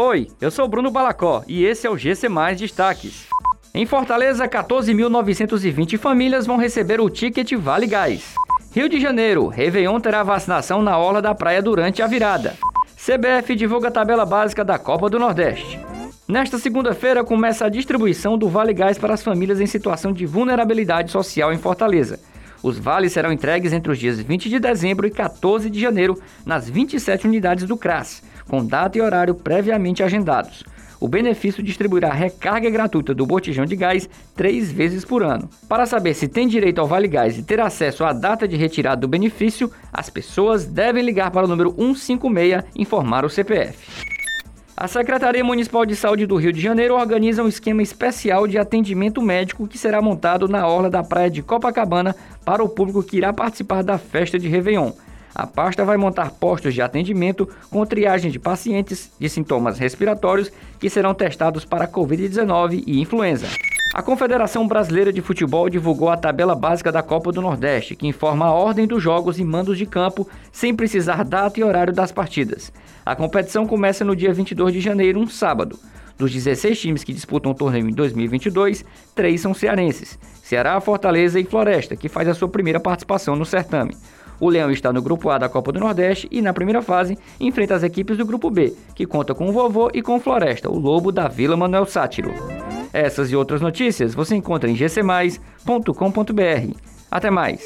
Oi, eu sou Bruno Balacó e esse é o GC Mais Destaques. Em Fortaleza, 14.920 famílias vão receber o ticket Vale Gás. Rio de Janeiro, Réveillon terá vacinação na orla da praia durante a virada. CBF divulga a tabela básica da Copa do Nordeste. Nesta segunda-feira começa a distribuição do Vale Gás para as famílias em situação de vulnerabilidade social em Fortaleza. Os vales serão entregues entre os dias 20 de dezembro e 14 de janeiro nas 27 unidades do CRAS, com data e horário previamente agendados. O benefício distribuirá recarga gratuita do botijão de gás três vezes por ano. Para saber se tem direito ao Vale Gás e ter acesso à data de retirada do benefício, as pessoas devem ligar para o número 156 e informar o CPF. A Secretaria Municipal de Saúde do Rio de Janeiro organiza um esquema especial de atendimento médico que será montado na orla da praia de Copacabana para o público que irá participar da festa de Réveillon. A pasta vai montar postos de atendimento com triagem de pacientes de sintomas respiratórios que serão testados para Covid-19 e influenza. A Confederação Brasileira de Futebol divulgou a tabela básica da Copa do Nordeste, que informa a ordem dos jogos e mandos de campo, sem precisar data e horário das partidas. A competição começa no dia 22 de janeiro, um sábado. Dos 16 times que disputam o torneio em 2022, três são cearenses: Ceará, Fortaleza e Floresta, que faz a sua primeira participação no certame. O Leão está no grupo A da Copa do Nordeste e, na primeira fase, enfrenta as equipes do grupo B, que conta com o Vovô e com o Floresta, o Lobo da Vila Manuel Sátiro. Essas e outras notícias você encontra em gcmais.com.br. Até mais!